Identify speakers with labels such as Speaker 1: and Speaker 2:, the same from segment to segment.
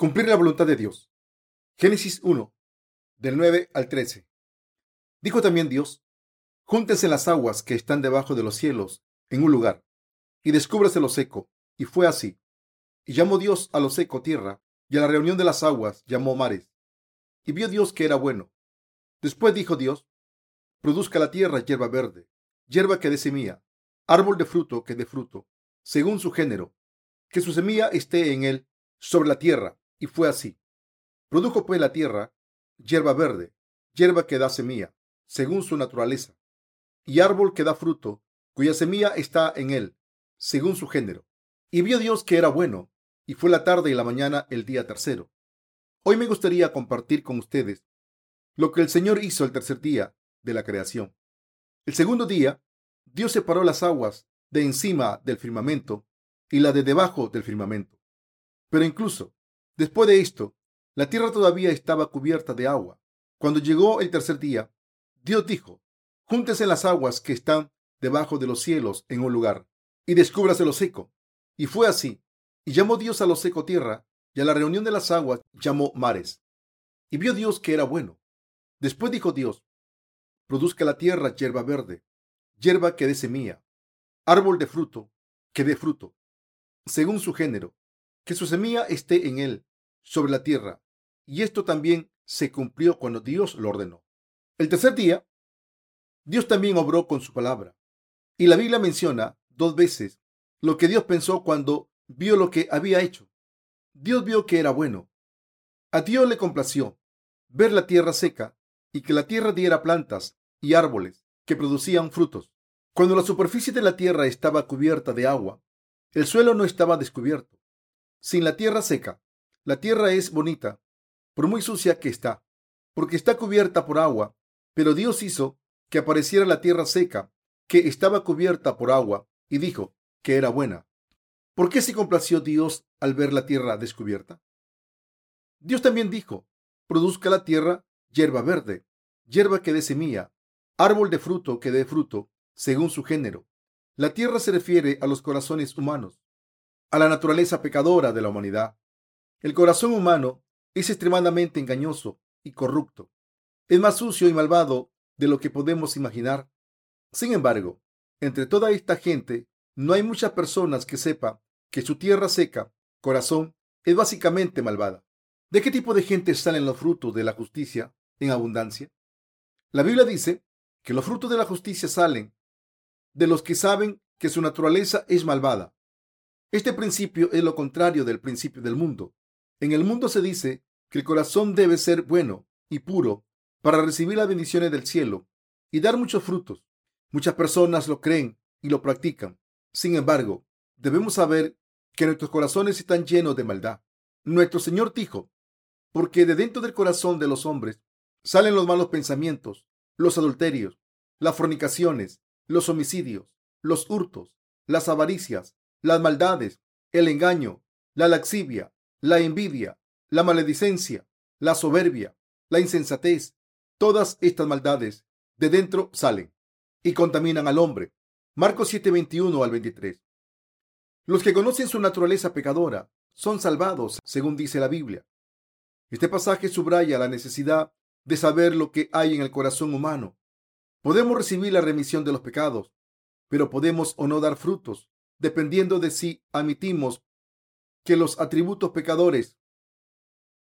Speaker 1: Cumplir la voluntad de Dios. Génesis 1, del 9 al 13. Dijo también Dios, júntense las aguas que están debajo de los cielos en un lugar, y descúbrase lo seco. Y fue así. Y llamó Dios a lo seco tierra, y a la reunión de las aguas llamó mares. Y vio Dios que era bueno. Después dijo Dios, produzca la tierra hierba verde, hierba que dé semilla, árbol de fruto que dé fruto, según su género, que su semilla esté en él sobre la tierra y fue así. Produjo pues la tierra hierba verde, hierba que da semilla, según su naturaleza, y árbol que da fruto, cuya semilla está en él, según su género. Y vio Dios que era bueno, y fue la tarde y la mañana el día tercero. Hoy me gustaría compartir con ustedes lo que el Señor hizo el tercer día de la creación. El segundo día, Dios separó las aguas de encima del firmamento y la de debajo del firmamento. Pero incluso Después de esto, la tierra todavía estaba cubierta de agua. Cuando llegó el tercer día, Dios dijo, júntese las aguas que están debajo de los cielos en un lugar, y descúbrase lo seco. Y fue así. Y llamó Dios a lo seco tierra, y a la reunión de las aguas llamó mares. Y vio Dios que era bueno. Después dijo Dios, produzca la tierra hierba verde, hierba que dé semilla, árbol de fruto, que dé fruto, según su género, que su semilla esté en él, sobre la tierra. Y esto también se cumplió cuando Dios lo ordenó. El tercer día, Dios también obró con su palabra. Y la Biblia menciona dos veces lo que Dios pensó cuando vio lo que había hecho. Dios vio que era bueno. A Dios le complació ver la tierra seca y que la tierra diera plantas y árboles que producían frutos. Cuando la superficie de la tierra estaba cubierta de agua, el suelo no estaba descubierto. Sin la tierra seca, la tierra es bonita, por muy sucia que está, porque está cubierta por agua, pero Dios hizo que apareciera la tierra seca, que estaba cubierta por agua, y dijo que era buena. ¿Por qué se complació Dios al ver la tierra descubierta? Dios también dijo, produzca la tierra hierba verde, hierba que dé semilla, árbol de fruto que dé fruto, según su género. La tierra se refiere a los corazones humanos, a la naturaleza pecadora de la humanidad. El corazón humano es extremadamente engañoso y corrupto. Es más sucio y malvado de lo que podemos imaginar. Sin embargo, entre toda esta gente no hay muchas personas que sepa que su tierra seca, corazón, es básicamente malvada. ¿De qué tipo de gente salen los frutos de la justicia en abundancia? La Biblia dice que los frutos de la justicia salen de los que saben que su naturaleza es malvada. Este principio es lo contrario del principio del mundo. En el mundo se dice que el corazón debe ser bueno y puro para recibir las bendiciones del cielo y dar muchos frutos. Muchas personas lo creen y lo practican. Sin embargo, debemos saber que nuestros corazones están llenos de maldad. Nuestro Señor dijo, porque de dentro del corazón de los hombres salen los malos pensamientos, los adulterios, las fornicaciones, los homicidios, los hurtos, las avaricias, las maldades, el engaño, la laxivia, la envidia, la maledicencia, la soberbia, la insensatez, todas estas maldades de dentro salen y contaminan al hombre. Marcos 7, 21 al 23. Los que conocen su naturaleza pecadora son salvados, según dice la Biblia. Este pasaje subraya la necesidad de saber lo que hay en el corazón humano. Podemos recibir la remisión de los pecados, pero podemos o no dar frutos, dependiendo de si admitimos que los atributos pecadores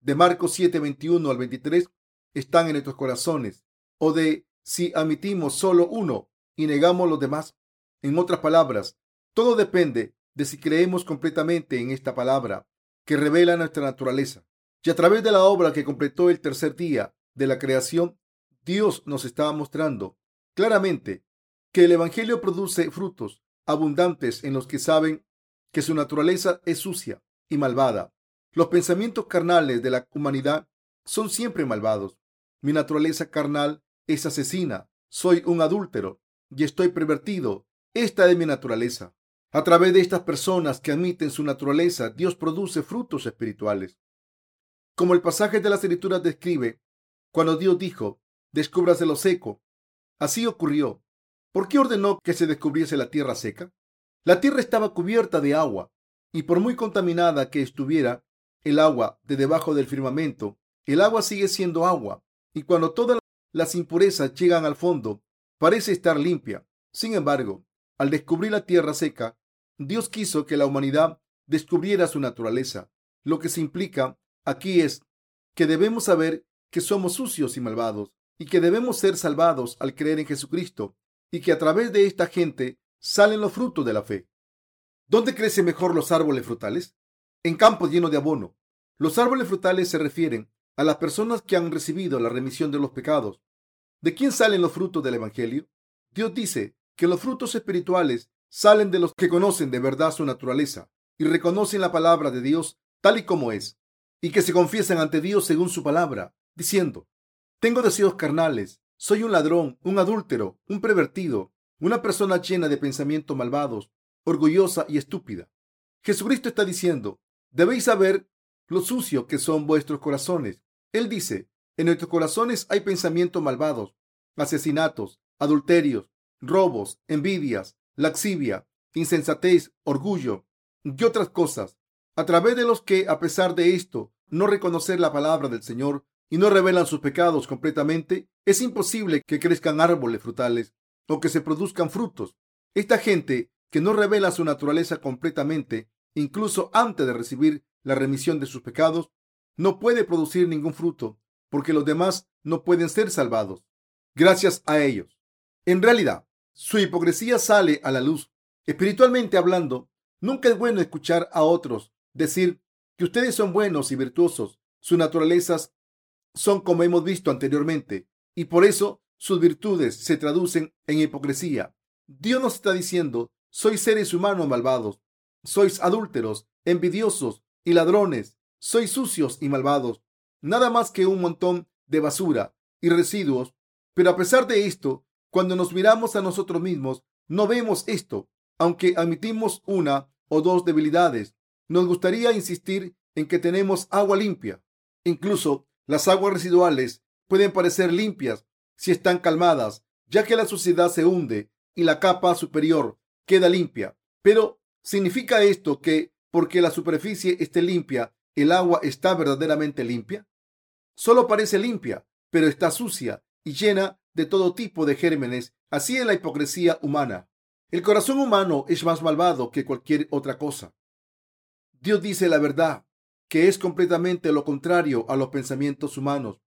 Speaker 1: de Marcos 7, 21 al 23 están en nuestros corazones o de si admitimos solo uno y negamos los demás. En otras palabras, todo depende de si creemos completamente en esta palabra que revela nuestra naturaleza. Y a través de la obra que completó el tercer día de la creación, Dios nos está mostrando claramente que el Evangelio produce frutos abundantes en los que saben que su naturaleza es sucia y malvada. Los pensamientos carnales de la humanidad son siempre malvados. Mi naturaleza carnal es asesina, soy un adúltero y estoy pervertido. Esta es mi naturaleza. A través de estas personas que admiten su naturaleza, Dios produce frutos espirituales. Como el pasaje de las escrituras describe, cuando Dios dijo, descúbrase lo seco, así ocurrió. ¿Por qué ordenó que se descubriese la tierra seca? La tierra estaba cubierta de agua, y por muy contaminada que estuviera, el agua de debajo del firmamento, el agua sigue siendo agua, y cuando todas las impurezas llegan al fondo, parece estar limpia. Sin embargo, al descubrir la tierra seca, Dios quiso que la humanidad descubriera su naturaleza. Lo que se implica aquí es que debemos saber que somos sucios y malvados, y que debemos ser salvados al creer en Jesucristo, y que a través de esta gente salen los frutos de la fe. ¿Dónde crecen mejor los árboles frutales? En campos llenos de abono. Los árboles frutales se refieren a las personas que han recibido la remisión de los pecados. ¿De quién salen los frutos del Evangelio? Dios dice que los frutos espirituales salen de los que conocen de verdad su naturaleza y reconocen la palabra de Dios tal y como es, y que se confiesan ante Dios según su palabra, diciendo, tengo deseos carnales, soy un ladrón, un adúltero, un pervertido, una persona llena de pensamientos malvados, orgullosa y estúpida. Jesucristo está diciendo, debéis saber lo sucio que son vuestros corazones. Él dice, en nuestros corazones hay pensamientos malvados, asesinatos, adulterios, robos, envidias, laxivia, insensatez, orgullo y otras cosas, a través de los que, a pesar de esto, no reconocer la palabra del Señor y no revelan sus pecados completamente, es imposible que crezcan árboles frutales o que se produzcan frutos. Esta gente que no revela su naturaleza completamente, incluso antes de recibir la remisión de sus pecados, no puede producir ningún fruto, porque los demás no pueden ser salvados gracias a ellos. En realidad, su hipocresía sale a la luz. Espiritualmente hablando, nunca es bueno escuchar a otros decir que ustedes son buenos y virtuosos. Sus naturalezas son como hemos visto anteriormente, y por eso sus virtudes se traducen en hipocresía. Dios nos está diciendo sois seres humanos malvados, sois adúlteros, envidiosos y ladrones, sois sucios y malvados, nada más que un montón de basura y residuos. Pero a pesar de esto, cuando nos miramos a nosotros mismos, no vemos esto, aunque admitimos una o dos debilidades. Nos gustaría insistir en que tenemos agua limpia. Incluso las aguas residuales pueden parecer limpias si están calmadas, ya que la suciedad se hunde y la capa superior queda limpia. Pero ¿significa esto que porque la superficie esté limpia, el agua está verdaderamente limpia? Solo parece limpia, pero está sucia y llena de todo tipo de gérmenes. Así es la hipocresía humana. El corazón humano es más malvado que cualquier otra cosa. Dios dice la verdad, que es completamente lo contrario a los pensamientos humanos.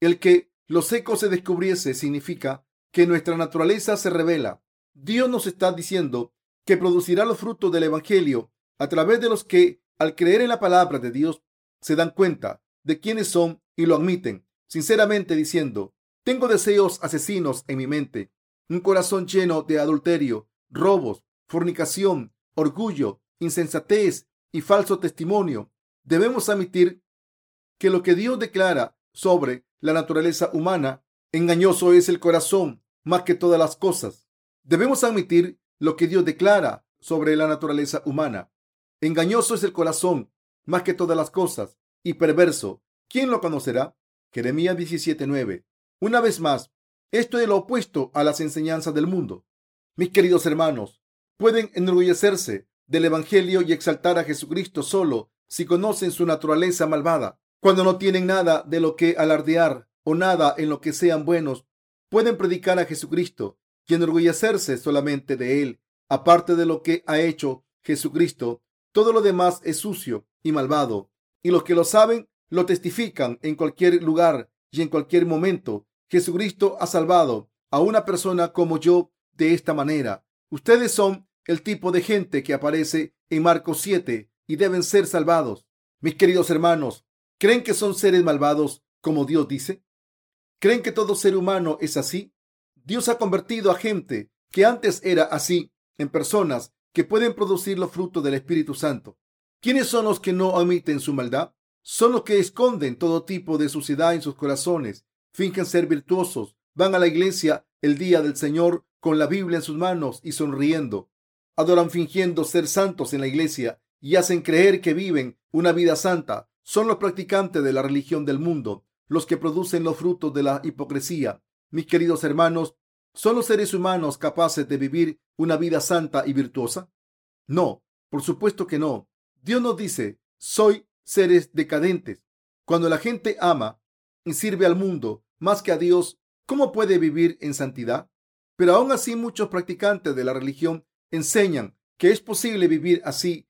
Speaker 1: El que lo seco se descubriese significa que nuestra naturaleza se revela Dios nos está diciendo que producirá los frutos del Evangelio a través de los que, al creer en la palabra de Dios, se dan cuenta de quiénes son y lo admiten, sinceramente diciendo, tengo deseos asesinos en mi mente, un corazón lleno de adulterio, robos, fornicación, orgullo, insensatez y falso testimonio. Debemos admitir que lo que Dios declara sobre la naturaleza humana, engañoso es el corazón más que todas las cosas. Debemos admitir lo que Dios declara sobre la naturaleza humana. Engañoso es el corazón más que todas las cosas y perverso. ¿Quién lo conocerá? Jeremías 17:9. Una vez más, esto es lo opuesto a las enseñanzas del mundo. Mis queridos hermanos, pueden enorgullecerse del Evangelio y exaltar a Jesucristo solo si conocen su naturaleza malvada. Cuando no tienen nada de lo que alardear o nada en lo que sean buenos, pueden predicar a Jesucristo y enorgullecerse solamente de él. Aparte de lo que ha hecho Jesucristo, todo lo demás es sucio y malvado. Y los que lo saben lo testifican en cualquier lugar y en cualquier momento. Jesucristo ha salvado a una persona como yo de esta manera. Ustedes son el tipo de gente que aparece en Marcos 7 y deben ser salvados. Mis queridos hermanos, ¿creen que son seres malvados como Dios dice? ¿Creen que todo ser humano es así? Dios ha convertido a gente que antes era así en personas que pueden producir los frutos del Espíritu Santo. ¿Quiénes son los que no omiten su maldad? Son los que esconden todo tipo de suciedad en sus corazones, fingen ser virtuosos, van a la iglesia el día del Señor con la Biblia en sus manos y sonriendo, adoran fingiendo ser santos en la iglesia y hacen creer que viven una vida santa. Son los practicantes de la religión del mundo, los que producen los frutos de la hipocresía, mis queridos hermanos, ¿son los seres humanos capaces de vivir una vida santa y virtuosa? No, por supuesto que no. Dios nos dice, soy seres decadentes. Cuando la gente ama y sirve al mundo más que a Dios, ¿cómo puede vivir en santidad? Pero aún así muchos practicantes de la religión enseñan que es posible vivir así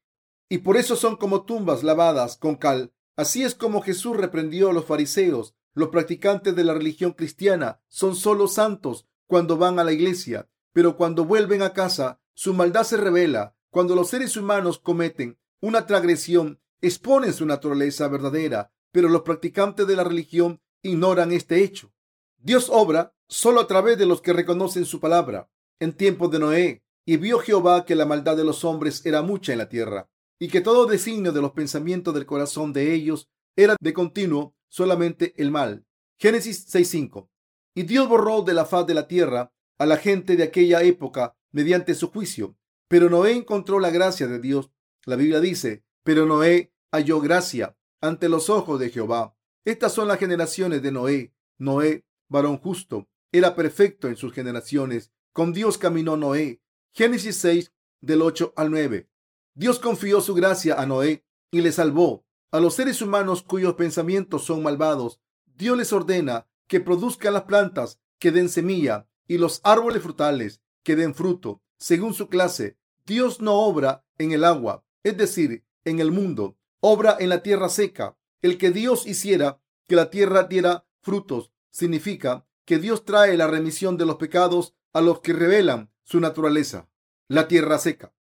Speaker 1: y por eso son como tumbas lavadas con cal. Así es como Jesús reprendió a los fariseos. Los practicantes de la religión cristiana son solo santos cuando van a la iglesia, pero cuando vuelven a casa, su maldad se revela. Cuando los seres humanos cometen una transgresión, exponen su naturaleza verdadera, pero los practicantes de la religión ignoran este hecho. Dios obra solo a través de los que reconocen su palabra. En tiempos de Noé, y vio Jehová que la maldad de los hombres era mucha en la tierra, y que todo designio de los pensamientos del corazón de ellos era de continuo solamente el mal. Génesis 6.5. Y Dios borró de la faz de la tierra a la gente de aquella época mediante su juicio. Pero Noé encontró la gracia de Dios. La Biblia dice, pero Noé halló gracia ante los ojos de Jehová. Estas son las generaciones de Noé. Noé, varón justo, era perfecto en sus generaciones. Con Dios caminó Noé. Génesis 6, del 8 al 9. Dios confió su gracia a Noé y le salvó. A los seres humanos cuyos pensamientos son malvados, Dios les ordena que produzcan las plantas que den semilla y los árboles frutales que den fruto según su clase. Dios no obra en el agua, es decir, en el mundo, obra en la tierra seca. El que Dios hiciera que la tierra diera frutos significa que Dios trae la remisión de los pecados a los que revelan su naturaleza, la tierra seca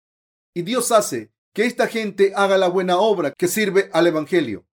Speaker 1: y Dios hace que esta gente haga la buena obra que sirve al Evangelio.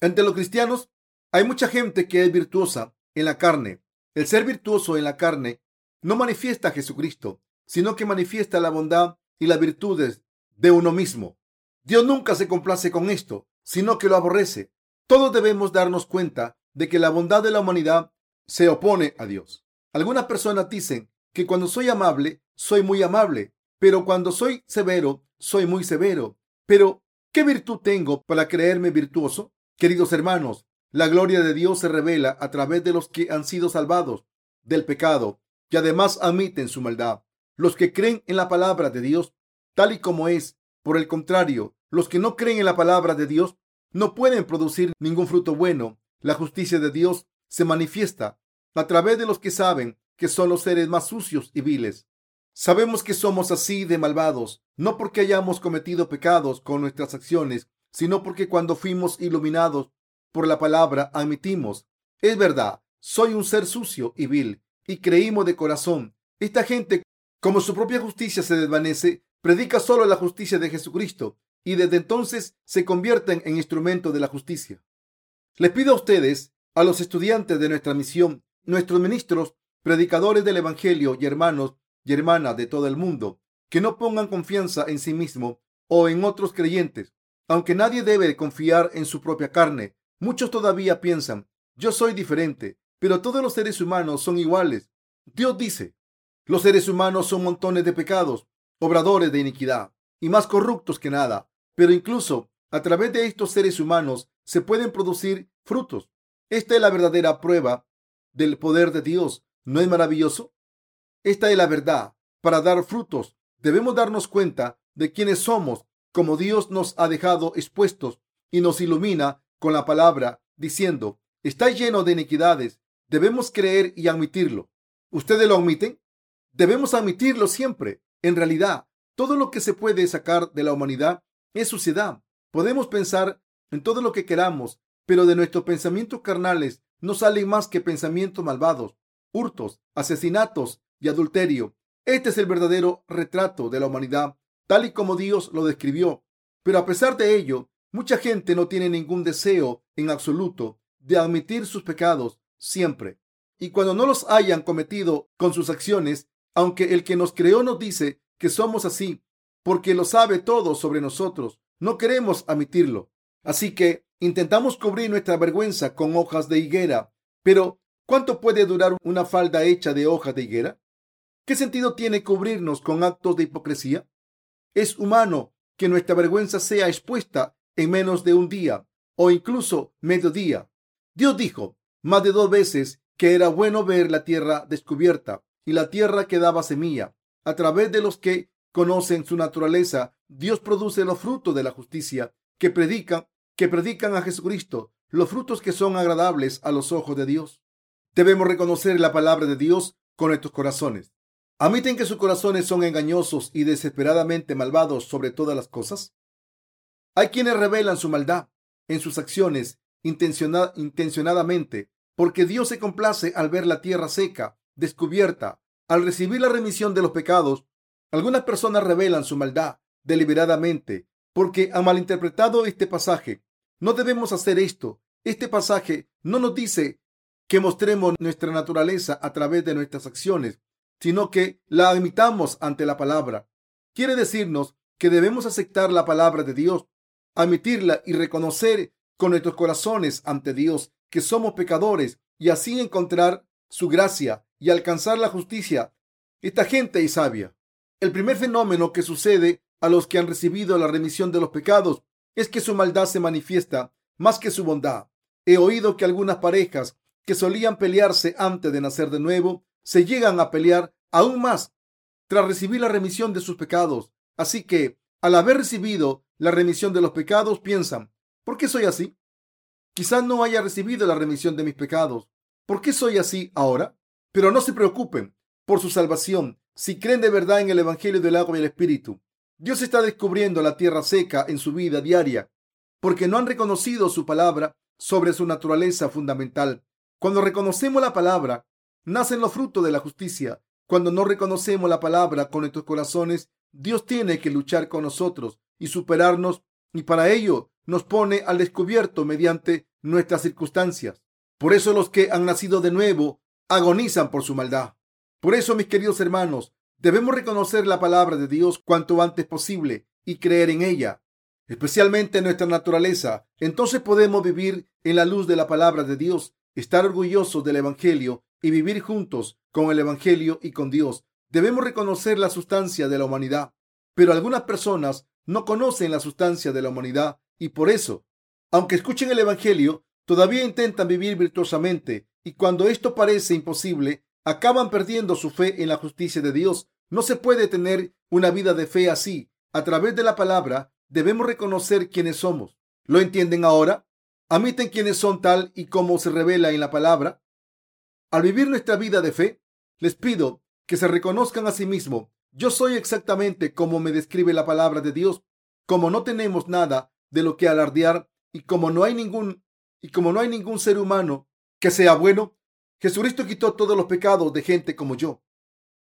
Speaker 1: Entre los cristianos hay mucha gente que es virtuosa en la carne. El ser virtuoso en la carne no manifiesta a Jesucristo, sino que manifiesta la bondad y las virtudes de uno mismo. Dios nunca se complace con esto, sino que lo aborrece. Todos debemos darnos cuenta de que la bondad de la humanidad se opone a Dios. Algunas personas dicen que cuando soy amable, soy muy amable, pero cuando soy severo, soy muy severo. Pero, ¿qué virtud tengo para creerme virtuoso? Queridos hermanos, la gloria de Dios se revela a través de los que han sido salvados del pecado y además admiten su maldad. Los que creen en la palabra de Dios tal y como es. Por el contrario, los que no creen en la palabra de Dios no pueden producir ningún fruto bueno. La justicia de Dios se manifiesta a través de los que saben que son los seres más sucios y viles. Sabemos que somos así de malvados, no porque hayamos cometido pecados con nuestras acciones, sino porque cuando fuimos iluminados por la palabra admitimos, es verdad, soy un ser sucio y vil, y creímos de corazón. Esta gente, como su propia justicia se desvanece, predica solo la justicia de Jesucristo, y desde entonces se convierten en instrumentos de la justicia. Les pido a ustedes, a los estudiantes de nuestra misión, nuestros ministros, predicadores del Evangelio y hermanos, y hermanas de todo el mundo que no pongan confianza en sí mismo o en otros creyentes, aunque nadie debe confiar en su propia carne. Muchos todavía piensan, yo soy diferente, pero todos los seres humanos son iguales. Dios dice, los seres humanos son montones de pecados, obradores de iniquidad y más corruptos que nada, pero incluso a través de estos seres humanos se pueden producir frutos. Esta es la verdadera prueba del poder de Dios. ¿No es maravilloso? Esta es la verdad. Para dar frutos debemos darnos cuenta de quiénes somos, como Dios nos ha dejado expuestos y nos ilumina con la palabra, diciendo, está lleno de iniquidades. Debemos creer y admitirlo. ¿Ustedes lo admiten? Debemos admitirlo siempre. En realidad, todo lo que se puede sacar de la humanidad es suciedad. Podemos pensar en todo lo que queramos, pero de nuestros pensamientos carnales no salen más que pensamientos malvados, hurtos, asesinatos, y adulterio. Este es el verdadero retrato de la humanidad, tal y como Dios lo describió. Pero a pesar de ello, mucha gente no tiene ningún deseo en absoluto de admitir sus pecados siempre. Y cuando no los hayan cometido con sus acciones, aunque el que nos creó nos dice que somos así, porque lo sabe todo sobre nosotros, no queremos admitirlo. Así que intentamos cubrir nuestra vergüenza con hojas de higuera. Pero, ¿cuánto puede durar una falda hecha de hojas de higuera? ¿Qué sentido tiene cubrirnos con actos de hipocresía? Es humano que nuestra vergüenza sea expuesta en menos de un día o incluso medio día. Dios dijo más de dos veces que era bueno ver la tierra descubierta y la tierra que daba semilla. A través de los que conocen su naturaleza, Dios produce los frutos de la justicia que predican que predican a Jesucristo, los frutos que son agradables a los ojos de Dios. Debemos reconocer la palabra de Dios con nuestros corazones. ¿Admiten que sus corazones son engañosos y desesperadamente malvados sobre todas las cosas? Hay quienes revelan su maldad en sus acciones intencionadamente, porque Dios se complace al ver la tierra seca, descubierta. Al recibir la remisión de los pecados, algunas personas revelan su maldad deliberadamente, porque han malinterpretado este pasaje. No debemos hacer esto. Este pasaje no nos dice que mostremos nuestra naturaleza a través de nuestras acciones, sino que la admitamos ante la palabra. Quiere decirnos que debemos aceptar la palabra de Dios, admitirla y reconocer con nuestros corazones ante Dios que somos pecadores y así encontrar su gracia y alcanzar la justicia. Esta gente es sabia. El primer fenómeno que sucede a los que han recibido la remisión de los pecados es que su maldad se manifiesta más que su bondad. He oído que algunas parejas que solían pelearse antes de nacer de nuevo se llegan a pelear aún más tras recibir la remisión de sus pecados. Así que, al haber recibido la remisión de los pecados, piensan, ¿por qué soy así? Quizás no haya recibido la remisión de mis pecados. ¿Por qué soy así ahora? Pero no se preocupen por su salvación si creen de verdad en el Evangelio del agua y el Espíritu. Dios está descubriendo la tierra seca en su vida diaria porque no han reconocido su palabra sobre su naturaleza fundamental. Cuando reconocemos la palabra, nacen los frutos de la justicia. Cuando no reconocemos la palabra con nuestros corazones, Dios tiene que luchar con nosotros y superarnos y para ello nos pone al descubierto mediante nuestras circunstancias. Por eso los que han nacido de nuevo agonizan por su maldad. Por eso, mis queridos hermanos, debemos reconocer la palabra de Dios cuanto antes posible y creer en ella, especialmente en nuestra naturaleza. Entonces podemos vivir en la luz de la palabra de Dios, estar orgullosos del Evangelio y vivir juntos con el Evangelio y con Dios. Debemos reconocer la sustancia de la humanidad, pero algunas personas no conocen la sustancia de la humanidad y por eso, aunque escuchen el Evangelio, todavía intentan vivir virtuosamente y cuando esto parece imposible, acaban perdiendo su fe en la justicia de Dios. No se puede tener una vida de fe así. A través de la palabra debemos reconocer quiénes somos. ¿Lo entienden ahora? ¿Admiten quiénes son tal y como se revela en la palabra? Al vivir nuestra vida de fe, les pido que se reconozcan a sí mismos. Yo soy exactamente como me describe la palabra de Dios. Como no tenemos nada de lo que alardear y como no hay ningún y como no hay ningún ser humano que sea bueno, Jesucristo quitó todos los pecados de gente como yo.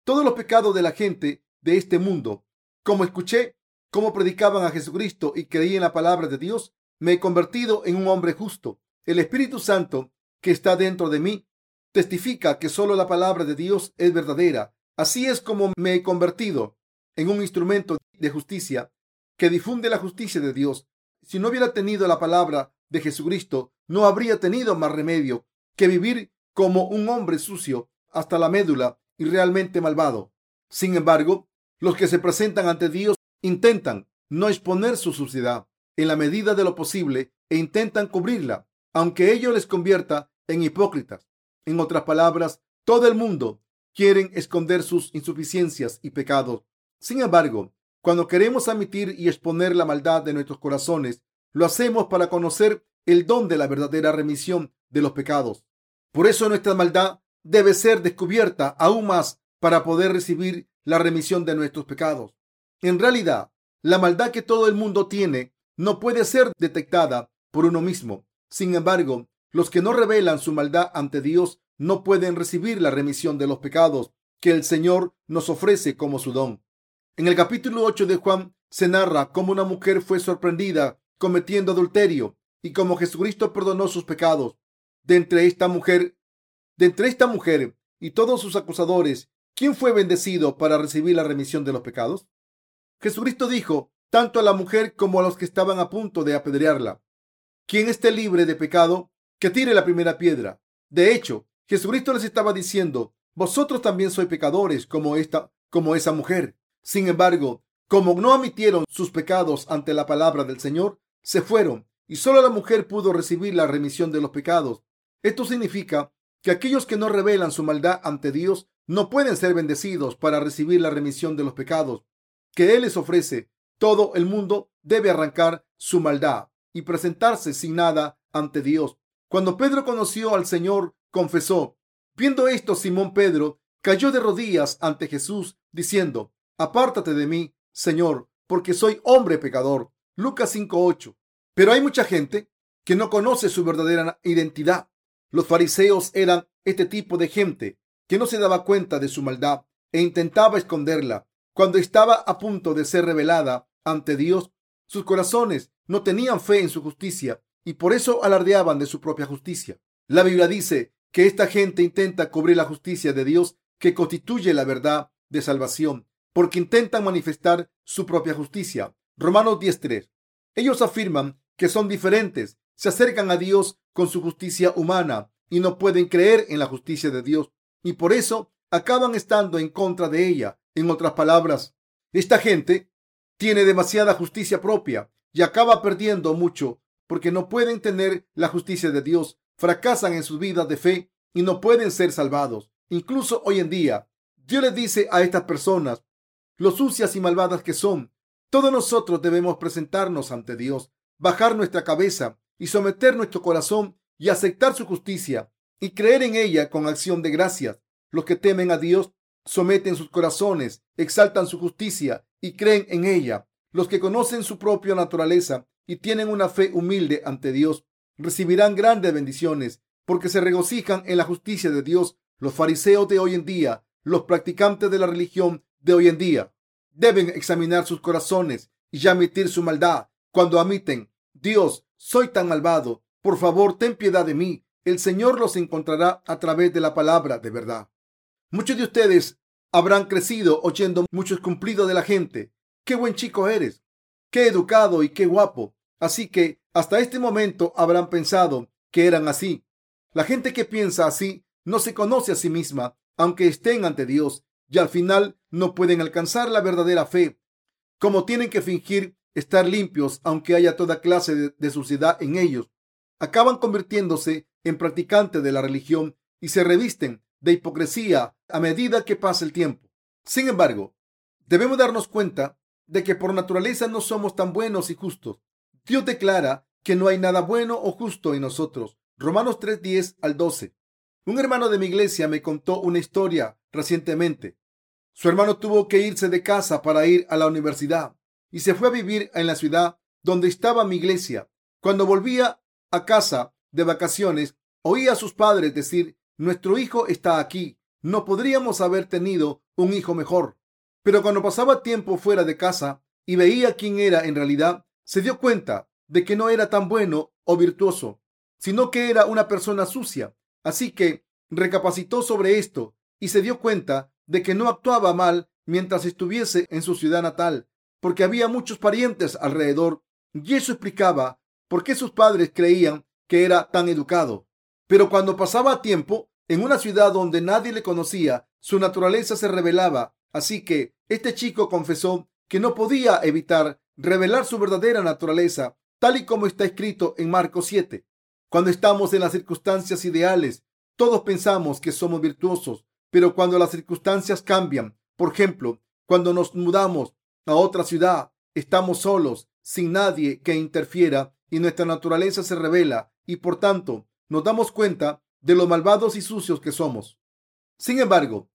Speaker 1: Todos los pecados de la gente de este mundo. Como escuché cómo predicaban a Jesucristo y creí en la palabra de Dios, me he convertido en un hombre justo. El Espíritu Santo que está dentro de mí testifica que solo la palabra de Dios es verdadera. Así es como me he convertido en un instrumento de justicia que difunde la justicia de Dios. Si no hubiera tenido la palabra de Jesucristo, no habría tenido más remedio que vivir como un hombre sucio hasta la médula y realmente malvado. Sin embargo, los que se presentan ante Dios intentan no exponer su suciedad en la medida de lo posible e intentan cubrirla, aunque ello les convierta en hipócritas. En otras palabras, todo el mundo quiere esconder sus insuficiencias y pecados. Sin embargo, cuando queremos admitir y exponer la maldad de nuestros corazones, lo hacemos para conocer el don de la verdadera remisión de los pecados. Por eso nuestra maldad debe ser descubierta aún más para poder recibir la remisión de nuestros pecados. En realidad, la maldad que todo el mundo tiene no puede ser detectada por uno mismo. Sin embargo, los que no revelan su maldad ante Dios no pueden recibir la remisión de los pecados que el Señor nos ofrece como su don. En el capítulo 8 de Juan se narra cómo una mujer fue sorprendida cometiendo adulterio y cómo Jesucristo perdonó sus pecados. De entre esta mujer, de entre esta mujer y todos sus acusadores, ¿quién fue bendecido para recibir la remisión de los pecados? Jesucristo dijo tanto a la mujer como a los que estaban a punto de apedrearla, quien esté libre de pecado, que tire la primera piedra. De hecho, Jesucristo les estaba diciendo, vosotros también sois pecadores como esta, como esa mujer. Sin embargo, como no admitieron sus pecados ante la palabra del Señor, se fueron y solo la mujer pudo recibir la remisión de los pecados. Esto significa que aquellos que no revelan su maldad ante Dios no pueden ser bendecidos para recibir la remisión de los pecados que Él les ofrece. Todo el mundo debe arrancar su maldad y presentarse sin nada ante Dios. Cuando Pedro conoció al Señor, confesó. Viendo esto, Simón Pedro cayó de rodillas ante Jesús, diciendo, Apártate de mí, Señor, porque soy hombre pecador. Lucas 5.8. Pero hay mucha gente que no conoce su verdadera identidad. Los fariseos eran este tipo de gente que no se daba cuenta de su maldad e intentaba esconderla. Cuando estaba a punto de ser revelada ante Dios, sus corazones no tenían fe en su justicia y por eso alardeaban de su propia justicia. La Biblia dice que esta gente intenta cubrir la justicia de Dios que constituye la verdad de salvación, porque intentan manifestar su propia justicia. Romanos 10.3. Ellos afirman que son diferentes, se acercan a Dios con su justicia humana y no pueden creer en la justicia de Dios y por eso acaban estando en contra de ella. En otras palabras, esta gente tiene demasiada justicia propia y acaba perdiendo mucho porque no pueden tener la justicia de Dios, fracasan en sus vidas de fe y no pueden ser salvados. Incluso hoy en día, Dios les dice a estas personas, lo sucias y malvadas que son, todos nosotros debemos presentarnos ante Dios, bajar nuestra cabeza y someter nuestro corazón y aceptar su justicia y creer en ella con acción de gracias. Los que temen a Dios someten sus corazones, exaltan su justicia y creen en ella. Los que conocen su propia naturaleza y tienen una fe humilde ante Dios recibirán grandes bendiciones porque se regocijan en la justicia de Dios. Los fariseos de hoy en día, los practicantes de la religión de hoy en día, deben examinar sus corazones y admitir su maldad cuando admiten, Dios, soy tan malvado, por favor, ten piedad de mí. El Señor los encontrará a través de la palabra de verdad. Muchos de ustedes habrán crecido oyendo muchos cumplidos de la gente. Qué buen chico eres, qué educado y qué guapo. Así que hasta este momento habrán pensado que eran así. La gente que piensa así no se conoce a sí misma, aunque estén ante Dios, y al final no pueden alcanzar la verdadera fe. Como tienen que fingir estar limpios, aunque haya toda clase de, de suciedad en ellos acaban convirtiéndose en practicantes de la religión y se revisten de hipocresía a medida que pasa el tiempo. Sin embargo, debemos darnos cuenta de que por naturaleza no somos tan buenos y justos. Dios declara que no hay nada bueno o justo en nosotros. Romanos 3:10 al 12. Un hermano de mi iglesia me contó una historia recientemente. Su hermano tuvo que irse de casa para ir a la universidad y se fue a vivir en la ciudad donde estaba mi iglesia. Cuando volvía a casa de vacaciones, oía a sus padres decir, nuestro hijo está aquí, no podríamos haber tenido un hijo mejor. Pero cuando pasaba tiempo fuera de casa y veía quién era en realidad, se dio cuenta de que no era tan bueno o virtuoso, sino que era una persona sucia. Así que recapacitó sobre esto y se dio cuenta de que no actuaba mal mientras estuviese en su ciudad natal, porque había muchos parientes alrededor, y eso explicaba por qué sus padres creían que era tan educado. Pero cuando pasaba tiempo en una ciudad donde nadie le conocía, su naturaleza se revelaba. Así que este chico confesó que no podía evitar revelar su verdadera naturaleza, tal y como está escrito en Marcos 7. Cuando estamos en las circunstancias ideales, todos pensamos que somos virtuosos, pero cuando las circunstancias cambian, por ejemplo, cuando nos mudamos a otra ciudad, estamos solos, sin nadie que interfiera y nuestra naturaleza se revela y por tanto nos damos cuenta de lo malvados y sucios que somos. Sin embargo,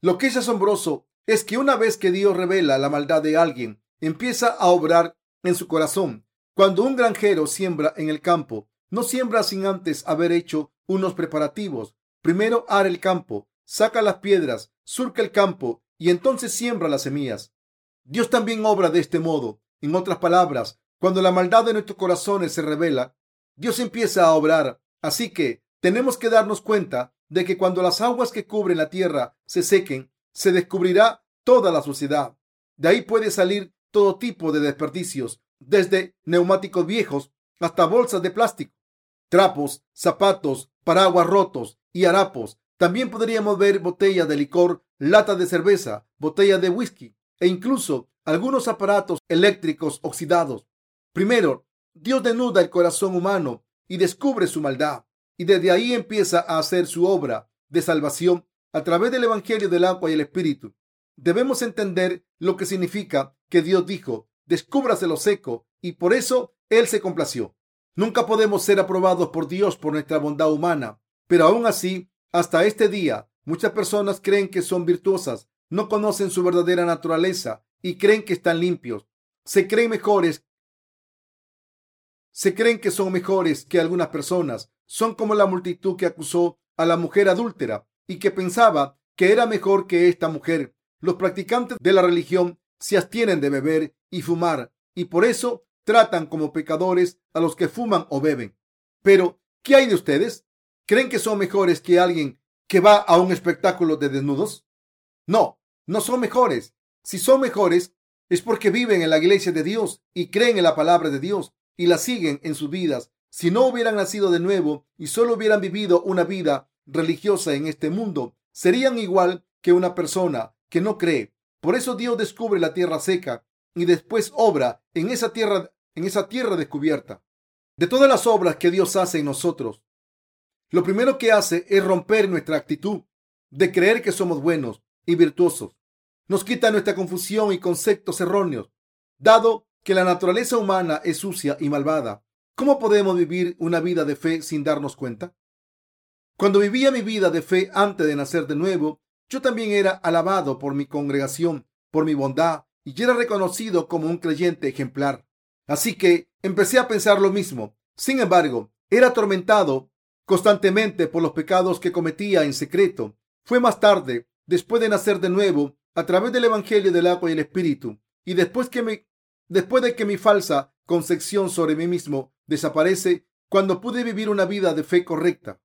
Speaker 1: lo que es asombroso es que una vez que Dios revela la maldad de alguien, empieza a obrar en su corazón. Cuando un granjero siembra en el campo, no siembra sin antes haber hecho unos preparativos. Primero ara el campo, saca las piedras, surca el campo y entonces siembra las semillas. Dios también obra de este modo. En otras palabras, cuando la maldad de nuestros corazones se revela, Dios empieza a obrar. Así que tenemos que darnos cuenta de que cuando las aguas que cubren la tierra se sequen, se descubrirá toda la suciedad. De ahí puede salir todo tipo de desperdicios, desde neumáticos viejos hasta bolsas de plástico, trapos, zapatos, paraguas rotos y harapos. También podríamos ver botellas de licor, latas de cerveza, botellas de whisky e incluso algunos aparatos eléctricos oxidados. Primero, Dios denuda el corazón humano y descubre su maldad, y desde ahí empieza a hacer su obra de salvación a través del Evangelio del agua y el Espíritu. Debemos entender lo que significa que Dios dijo, descúbrase lo seco, y por eso Él se complació. Nunca podemos ser aprobados por Dios por nuestra bondad humana, pero aún así, hasta este día, muchas personas creen que son virtuosas, no conocen su verdadera naturaleza y creen que están limpios. Se creen mejores. Se creen que son mejores que algunas personas. Son como la multitud que acusó a la mujer adúltera y que pensaba que era mejor que esta mujer. Los practicantes de la religión se abstienen de beber y fumar y por eso tratan como pecadores a los que fuman o beben. Pero, ¿qué hay de ustedes? ¿Creen que son mejores que alguien que va a un espectáculo de desnudos? No, no son mejores. Si son mejores, es porque viven en la iglesia de Dios y creen en la palabra de Dios y la siguen en sus vidas. Si no hubieran nacido de nuevo y solo hubieran vivido una vida religiosa en este mundo, serían igual que una persona que no cree. Por eso Dios descubre la tierra seca y después obra en esa tierra, en esa tierra descubierta. De todas las obras que Dios hace en nosotros, lo primero que hace es romper nuestra actitud de creer que somos buenos y virtuosos. Nos quita nuestra confusión y conceptos erróneos. Dado que la naturaleza humana es sucia y malvada, ¿cómo podemos vivir una vida de fe sin darnos cuenta? Cuando vivía mi vida de fe antes de nacer de nuevo, yo también era alabado por mi congregación, por mi bondad, y era reconocido como un creyente ejemplar. Así que empecé a pensar lo mismo. Sin embargo, era atormentado constantemente por los pecados que cometía en secreto. Fue más tarde, después de nacer de nuevo, a través del Evangelio del agua y el Espíritu, y después, que después de que mi falsa concepción sobre mí mismo desaparece, cuando pude vivir una vida de fe correcta.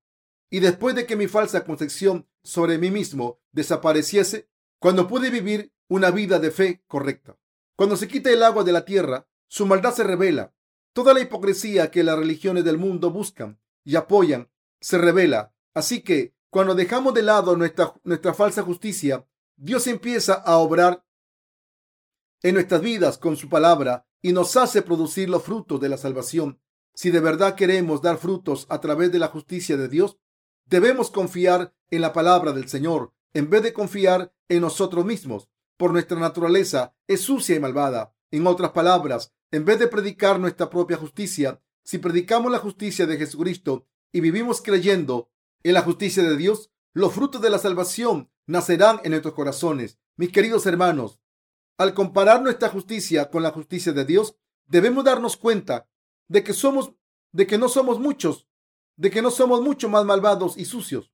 Speaker 1: Y después de que mi falsa concepción sobre mí mismo desapareciese, cuando pude vivir una vida de fe correcta. Cuando se quita el agua de la tierra, su maldad se revela. Toda la hipocresía que las religiones del mundo buscan y apoyan se revela. Así que cuando dejamos de lado nuestra, nuestra falsa justicia, Dios empieza a obrar en nuestras vidas con su palabra y nos hace producir los frutos de la salvación. Si de verdad queremos dar frutos a través de la justicia de Dios, debemos confiar en la palabra del Señor en vez de confiar en nosotros mismos por nuestra naturaleza es sucia y malvada. En otras palabras, en vez de predicar nuestra propia justicia, si predicamos la justicia de Jesucristo y vivimos creyendo en la justicia de Dios, los frutos de la salvación nacerán en nuestros corazones. Mis queridos hermanos, al comparar nuestra justicia con la justicia de Dios, debemos darnos cuenta de que somos de que no somos muchos, de que no somos mucho más malvados y sucios.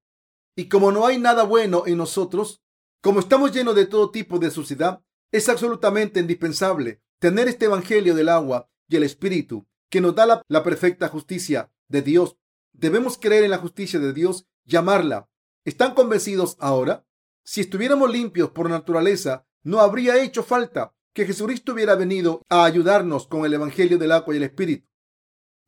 Speaker 1: Y como no hay nada bueno en nosotros, como estamos llenos de todo tipo de suciedad, es absolutamente indispensable tener este Evangelio del agua y el Espíritu que nos da la, perfecta justicia de Dios. Debemos creer en la justicia de Dios y amarla. ¿Están convencidos ahora? Si estuviéramos limpios por naturaleza, no habría hecho falta que Jesucristo hubiera venido a ayudarnos con el Evangelio del agua y el Espíritu.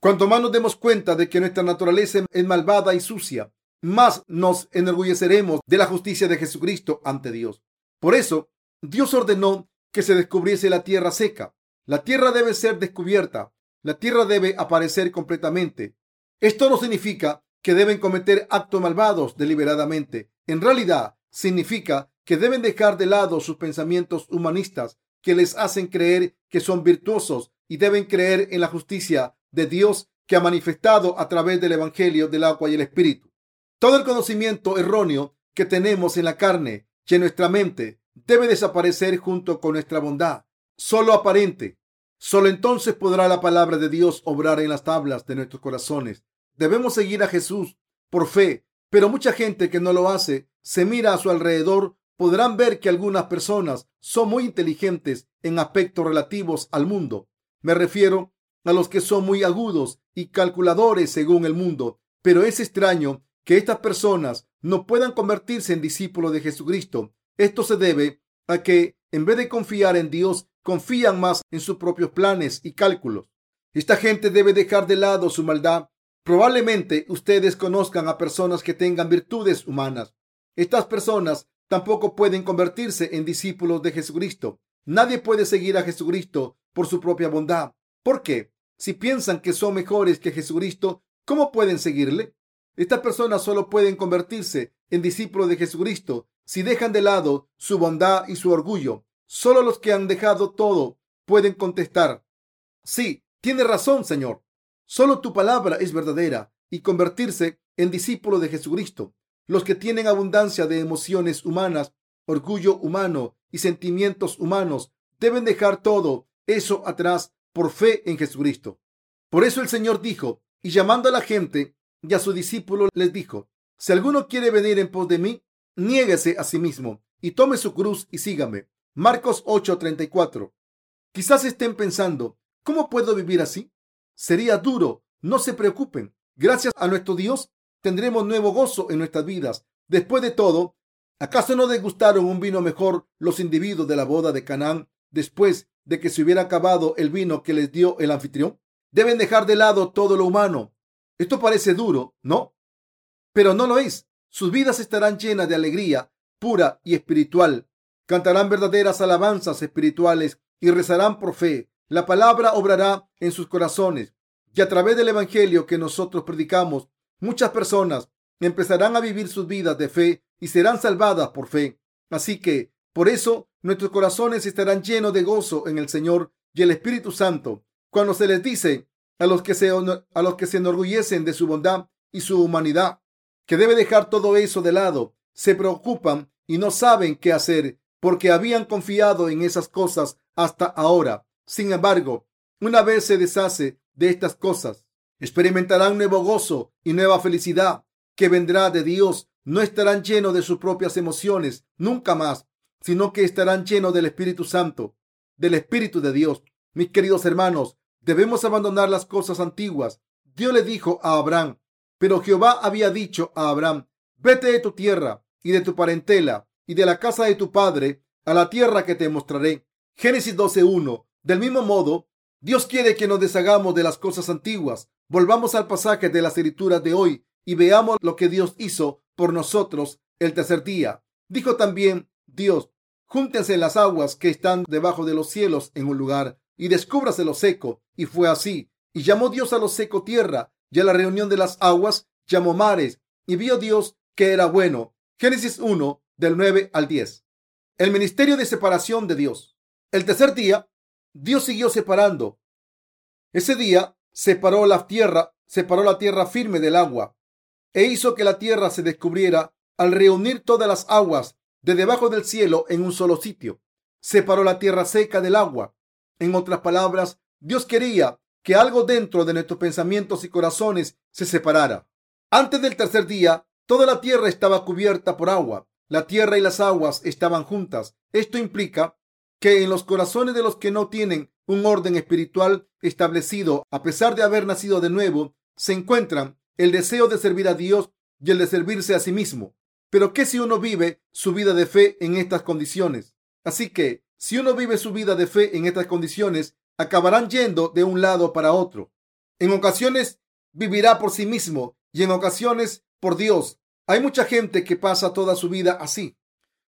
Speaker 1: Cuanto más nos demos cuenta de que nuestra naturaleza es malvada y sucia, más nos enorgulleceremos de la justicia de Jesucristo ante Dios. Por eso, Dios ordenó que se descubriese la tierra seca. La tierra debe ser descubierta. La tierra debe aparecer completamente. Esto no significa que deben cometer actos malvados deliberadamente. En realidad, significa que deben dejar de lado sus pensamientos humanistas que les hacen creer que son virtuosos y deben creer en la justicia de Dios que ha manifestado a través del Evangelio del agua y el Espíritu. Todo el conocimiento erróneo que tenemos en la carne y en nuestra mente debe desaparecer junto con nuestra bondad, solo aparente. Solo entonces podrá la palabra de Dios obrar en las tablas de nuestros corazones. Debemos seguir a Jesús por fe, pero mucha gente que no lo hace se mira a su alrededor. Podrán ver que algunas personas son muy inteligentes en aspectos relativos al mundo. Me refiero a los que son muy agudos y calculadores según el mundo. Pero es extraño que estas personas no puedan convertirse en discípulos de Jesucristo. Esto se debe a que, en vez de confiar en Dios, confían más en sus propios planes y cálculos. Esta gente debe dejar de lado su maldad. Probablemente ustedes conozcan a personas que tengan virtudes humanas. Estas personas tampoco pueden convertirse en discípulos de Jesucristo. Nadie puede seguir a Jesucristo por su propia bondad. ¿Por qué? Si piensan que son mejores que Jesucristo, ¿cómo pueden seguirle? Estas personas solo pueden convertirse en discípulos de Jesucristo si dejan de lado su bondad y su orgullo. Solo los que han dejado todo pueden contestar, sí, Tiene razón, Señor. Solo tu palabra es verdadera y convertirse en discípulo de Jesucristo. Los que tienen abundancia de emociones humanas, orgullo humano y sentimientos humanos deben dejar todo eso atrás por fe en Jesucristo. Por eso el Señor dijo, y llamando a la gente y a su discípulo les dijo, si alguno quiere venir en pos de mí, niéguese a sí mismo y tome su cruz y sígame. Marcos 8:34. Quizás estén pensando, ¿cómo puedo vivir así? Sería duro. No se preocupen. Gracias a nuestro Dios tendremos nuevo gozo en nuestras vidas. Después de todo, ¿acaso no degustaron un vino mejor los individuos de la boda de Canaán después de que se hubiera acabado el vino que les dio el anfitrión? Deben dejar de lado todo lo humano. Esto parece duro, ¿no? Pero no lo es. Sus vidas estarán llenas de alegría pura y espiritual. Cantarán verdaderas alabanzas espirituales y rezarán por fe. La palabra obrará en sus corazones y a través del Evangelio que nosotros predicamos, muchas personas empezarán a vivir sus vidas de fe y serán salvadas por fe. Así que, por eso, nuestros corazones estarán llenos de gozo en el Señor y el Espíritu Santo. Cuando se les dice a los que se, a los que se enorgullecen de su bondad y su humanidad, que debe dejar todo eso de lado, se preocupan y no saben qué hacer porque habían confiado en esas cosas hasta ahora. Sin embargo, una vez se deshace de estas cosas, experimentarán nuevo gozo y nueva felicidad que vendrá de Dios. No estarán llenos de sus propias emociones nunca más, sino que estarán llenos del Espíritu Santo, del Espíritu de Dios. Mis queridos hermanos, debemos abandonar las cosas antiguas. Dios le dijo a Abraham, pero Jehová había dicho a Abraham, vete de tu tierra y de tu parentela y de la casa de tu padre a la tierra que te mostraré. Génesis 12.1. Del mismo modo, Dios quiere que nos deshagamos de las cosas antiguas. Volvamos al pasaje de las escrituras de hoy y veamos lo que Dios hizo por nosotros el tercer día. Dijo también Dios, júntense las aguas que están debajo de los cielos en un lugar y descúbrase lo seco. Y fue así. Y llamó Dios a lo seco tierra y a la reunión de las aguas llamó mares. Y vio Dios que era bueno. Génesis 1 del 9 al 10. El ministerio de separación de Dios. El tercer día, Dios siguió separando. Ese día separó la tierra, separó la tierra firme del agua e hizo que la tierra se descubriera al reunir todas las aguas de debajo del cielo en un solo sitio. Separó la tierra seca del agua. En otras palabras, Dios quería que algo dentro de nuestros pensamientos y corazones se separara. Antes del tercer día, Toda la tierra estaba cubierta por agua. La tierra y las aguas estaban juntas. Esto implica que en los corazones de los que no tienen un orden espiritual establecido, a pesar de haber nacido de nuevo, se encuentran el deseo de servir a Dios y el de servirse a sí mismo. Pero ¿qué si uno vive su vida de fe en estas condiciones? Así que, si uno vive su vida de fe en estas condiciones, acabarán yendo de un lado para otro. En ocasiones vivirá por sí mismo y en ocasiones por Dios. Hay mucha gente que pasa toda su vida así.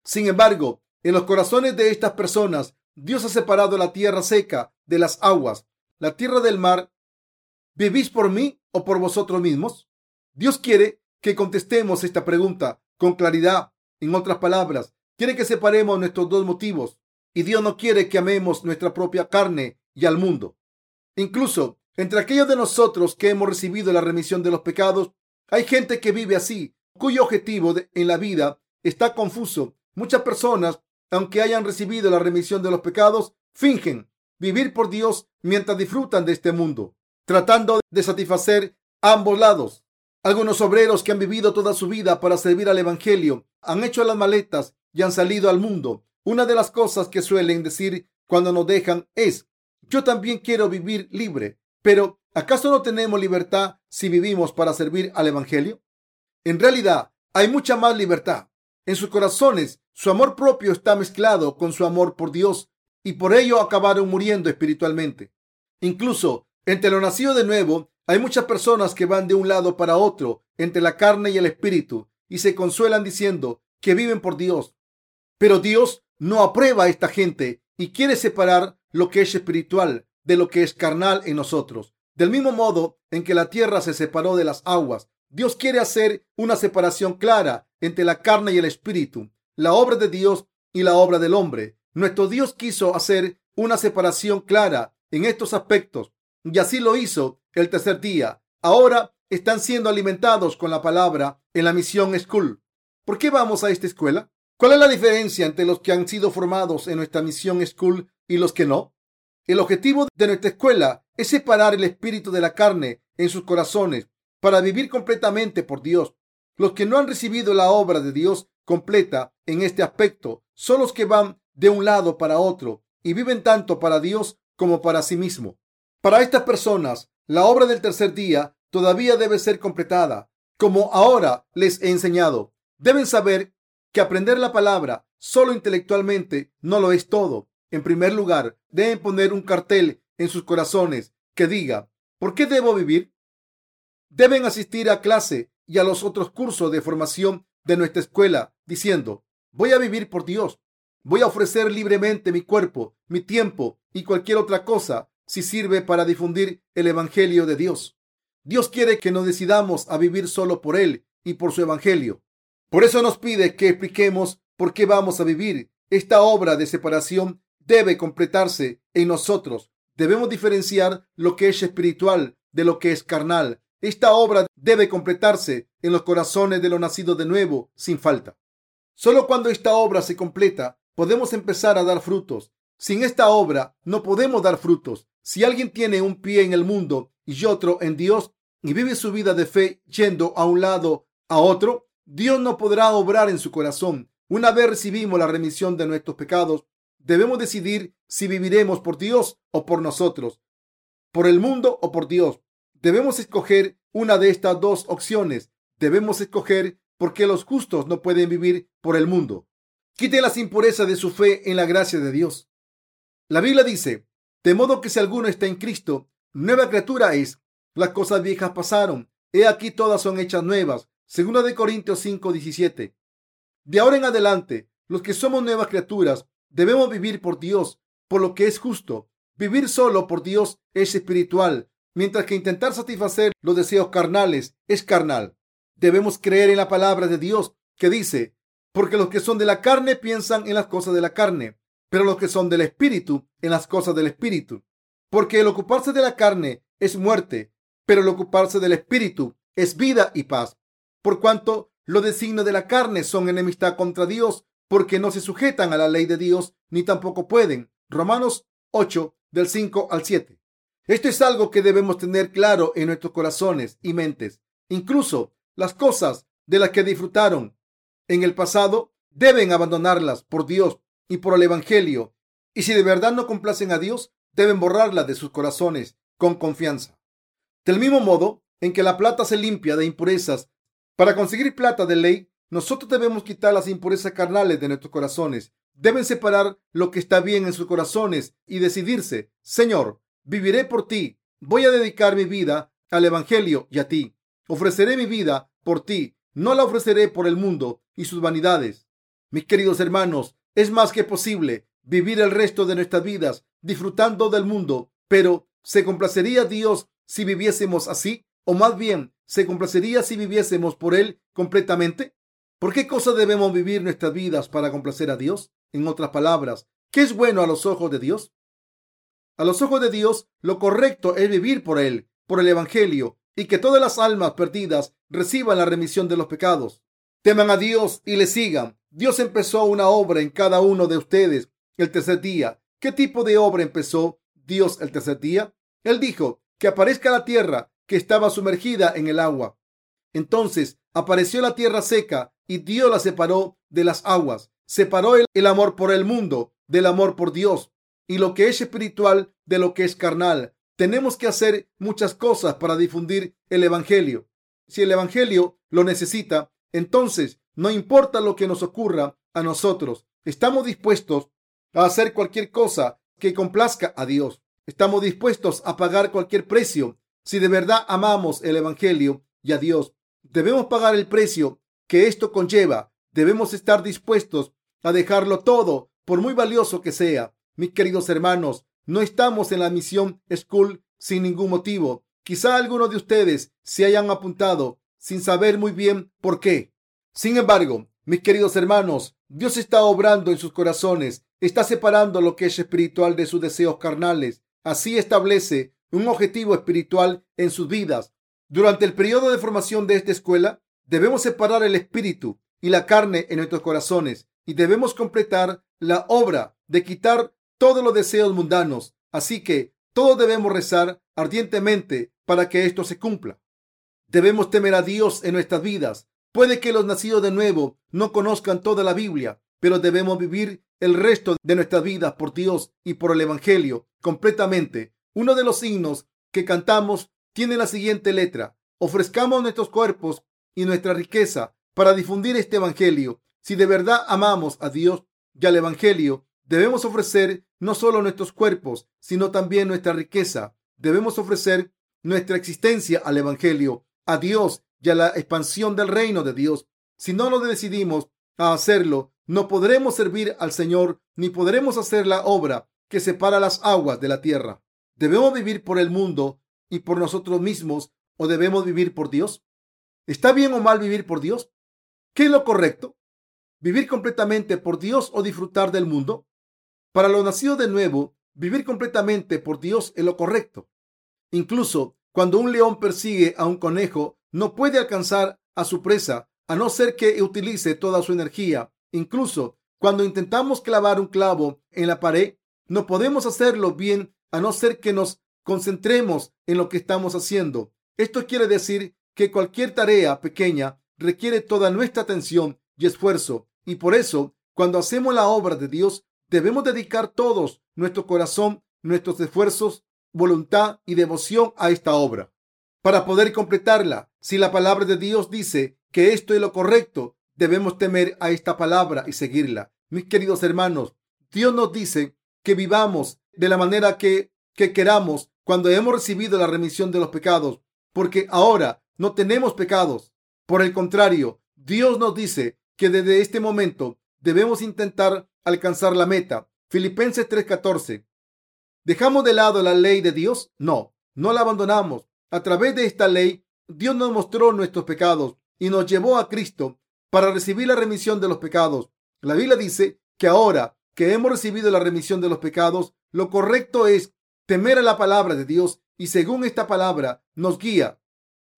Speaker 1: Sin embargo, en los corazones de estas personas, Dios ha separado la tierra seca de las aguas, la tierra del mar. ¿Vivís por mí o por vosotros mismos? Dios quiere que contestemos esta pregunta con claridad. En otras palabras, quiere que separemos nuestros dos motivos. Y Dios no quiere que amemos nuestra propia carne y al mundo. Incluso entre aquellos de nosotros que hemos recibido la remisión de los pecados, hay gente que vive así, cuyo objetivo en la vida está confuso. Muchas personas, aunque hayan recibido la remisión de los pecados, fingen vivir por Dios mientras disfrutan de este mundo, tratando de satisfacer ambos lados. Algunos obreros que han vivido toda su vida para servir al Evangelio han hecho las maletas y han salido al mundo. Una de las cosas que suelen decir cuando nos dejan es, yo también quiero vivir libre, pero ¿Acaso no tenemos libertad si vivimos para servir al Evangelio? En realidad, hay mucha más libertad. En sus corazones, su amor propio está mezclado con su amor por Dios y por ello acabaron muriendo espiritualmente. Incluso entre lo nacido de nuevo, hay muchas personas que van de un lado para otro entre la carne y el espíritu y se consuelan diciendo que viven por Dios. Pero Dios no aprueba a esta gente y quiere separar lo que es espiritual de lo que es carnal en nosotros. Del mismo modo en que la tierra se separó de las aguas, Dios quiere hacer una separación clara entre la carne y el espíritu, la obra de Dios y la obra del hombre. Nuestro Dios quiso hacer una separación clara en estos aspectos. y así lo hizo el tercer día. Ahora están siendo alimentados con la palabra en la misión school. ¿Por qué vamos a esta escuela? ¿Cuál es la diferencia entre los que han sido formados en nuestra misión school y los que no? El objetivo de nuestra escuela es separar el espíritu de la carne en sus corazones para vivir completamente por Dios. Los que no han recibido la obra de Dios completa en este aspecto son los que van de un lado para otro y viven tanto para Dios como para sí mismo. Para estas personas, la obra del tercer día todavía debe ser completada, como ahora les he enseñado. Deben saber que aprender la palabra solo intelectualmente no lo es todo. En primer lugar, deben poner un cartel en sus corazones que diga, ¿por qué debo vivir? Deben asistir a clase y a los otros cursos de formación de nuestra escuela diciendo, voy a vivir por Dios. Voy a ofrecer libremente mi cuerpo, mi tiempo y cualquier otra cosa si sirve para difundir el Evangelio de Dios. Dios quiere que nos decidamos a vivir solo por Él y por su Evangelio. Por eso nos pide que expliquemos por qué vamos a vivir. Esta obra de separación debe completarse en nosotros. Debemos diferenciar lo que es espiritual de lo que es carnal. Esta obra debe completarse en los corazones de los nacidos de nuevo sin falta. Solo cuando esta obra se completa podemos empezar a dar frutos. Sin esta obra no podemos dar frutos. Si alguien tiene un pie en el mundo y otro en Dios y vive su vida de fe yendo a un lado a otro, Dios no podrá obrar en su corazón. Una vez recibimos la remisión de nuestros pecados, debemos decidir si viviremos por Dios o por nosotros, por el mundo o por Dios. Debemos escoger una de estas dos opciones. Debemos escoger porque los justos no pueden vivir por el mundo. Quite las impurezas de su fe en la gracia de Dios. La Biblia dice, de modo que si alguno está en Cristo, nueva criatura es. Las cosas viejas pasaron. He aquí todas son hechas nuevas. Segunda de Corintios 5, 17. De ahora en adelante, los que somos nuevas criaturas debemos vivir por Dios, por lo que es justo. Vivir solo por Dios es espiritual, mientras que intentar satisfacer los deseos carnales es carnal. Debemos creer en la palabra de Dios que dice, porque los que son de la carne piensan en las cosas de la carne, pero los que son del espíritu en las cosas del espíritu. Porque el ocuparse de la carne es muerte, pero el ocuparse del espíritu es vida y paz. Por cuanto los designios de la carne son enemistad contra Dios, porque no se sujetan a la ley de Dios, ni tampoco pueden. Romanos 8, del 5 al 7. Esto es algo que debemos tener claro en nuestros corazones y mentes. Incluso las cosas de las que disfrutaron en el pasado deben abandonarlas por Dios y por el Evangelio. Y si de verdad no complacen a Dios, deben borrarlas de sus corazones con confianza. Del mismo modo en que la plata se limpia de impurezas, para conseguir plata de ley, nosotros debemos quitar las impurezas carnales de nuestros corazones. Deben separar lo que está bien en sus corazones y decidirse, Señor, viviré por ti. Voy a dedicar mi vida al Evangelio y a ti. Ofreceré mi vida por ti. No la ofreceré por el mundo y sus vanidades. Mis queridos hermanos, es más que posible vivir el resto de nuestras vidas disfrutando del mundo, pero ¿se complacería Dios si viviésemos así? ¿O más bien, se complacería si viviésemos por Él completamente? ¿Por qué cosa debemos vivir nuestras vidas para complacer a Dios? En otras palabras, ¿qué es bueno a los ojos de Dios? A los ojos de Dios, lo correcto es vivir por Él, por el Evangelio, y que todas las almas perdidas reciban la remisión de los pecados. Teman a Dios y le sigan. Dios empezó una obra en cada uno de ustedes el tercer día. ¿Qué tipo de obra empezó Dios el tercer día? Él dijo que aparezca la tierra que estaba sumergida en el agua. Entonces apareció la tierra seca y Dios la separó de las aguas. Separó el, el amor por el mundo del amor por Dios y lo que es espiritual de lo que es carnal. Tenemos que hacer muchas cosas para difundir el Evangelio. Si el Evangelio lo necesita, entonces, no importa lo que nos ocurra a nosotros, estamos dispuestos a hacer cualquier cosa que complazca a Dios. Estamos dispuestos a pagar cualquier precio si de verdad amamos el Evangelio y a Dios. Debemos pagar el precio que esto conlleva. Debemos estar dispuestos a dejarlo todo, por muy valioso que sea. Mis queridos hermanos, no estamos en la misión School sin ningún motivo. Quizá algunos de ustedes se hayan apuntado sin saber muy bien por qué. Sin embargo, mis queridos hermanos, Dios está obrando en sus corazones, está separando lo que es espiritual de sus deseos carnales. Así establece un objetivo espiritual en sus vidas. Durante el periodo de formación de esta escuela, debemos separar el espíritu y la carne en nuestros corazones y debemos completar la obra de quitar todos los deseos mundanos. Así que todos debemos rezar ardientemente para que esto se cumpla. Debemos temer a Dios en nuestras vidas. Puede que los nacidos de nuevo no conozcan toda la Biblia, pero debemos vivir el resto de nuestras vidas por Dios y por el Evangelio completamente. Uno de los signos que cantamos tiene la siguiente letra. Ofrezcamos nuestros cuerpos y nuestra riqueza para difundir este Evangelio. Si de verdad amamos a Dios y al Evangelio, debemos ofrecer no solo nuestros cuerpos, sino también nuestra riqueza. Debemos ofrecer nuestra existencia al Evangelio, a Dios y a la expansión del reino de Dios. Si no lo decidimos a hacerlo, no podremos servir al Señor ni podremos hacer la obra que separa las aguas de la tierra. ¿Debemos vivir por el mundo y por nosotros mismos o debemos vivir por Dios? ¿Está bien o mal vivir por Dios? ¿Qué es lo correcto? ¿Vivir completamente por Dios o disfrutar del mundo? Para los nacidos de nuevo, vivir completamente por Dios es lo correcto. Incluso cuando un león persigue a un conejo, no puede alcanzar a su presa a no ser que utilice toda su energía. Incluso cuando intentamos clavar un clavo en la pared, no podemos hacerlo bien a no ser que nos concentremos en lo que estamos haciendo. Esto quiere decir que cualquier tarea pequeña requiere toda nuestra atención y esfuerzo. Y por eso, cuando hacemos la obra de Dios, debemos dedicar todos nuestro corazón, nuestros esfuerzos, voluntad y devoción a esta obra. Para poder completarla, si la palabra de Dios dice que esto es lo correcto, debemos temer a esta palabra y seguirla. Mis queridos hermanos, Dios nos dice que vivamos de la manera que, que queramos cuando hemos recibido la remisión de los pecados, porque ahora no tenemos pecados. Por el contrario, Dios nos dice que desde este momento debemos intentar alcanzar la meta. Filipenses 3:14. ¿Dejamos de lado la ley de Dios? No, no la abandonamos. A través de esta ley, Dios nos mostró nuestros pecados y nos llevó a Cristo para recibir la remisión de los pecados. La Biblia dice que ahora que hemos recibido la remisión de los pecados, lo correcto es temer a la palabra de Dios y según esta palabra nos guía.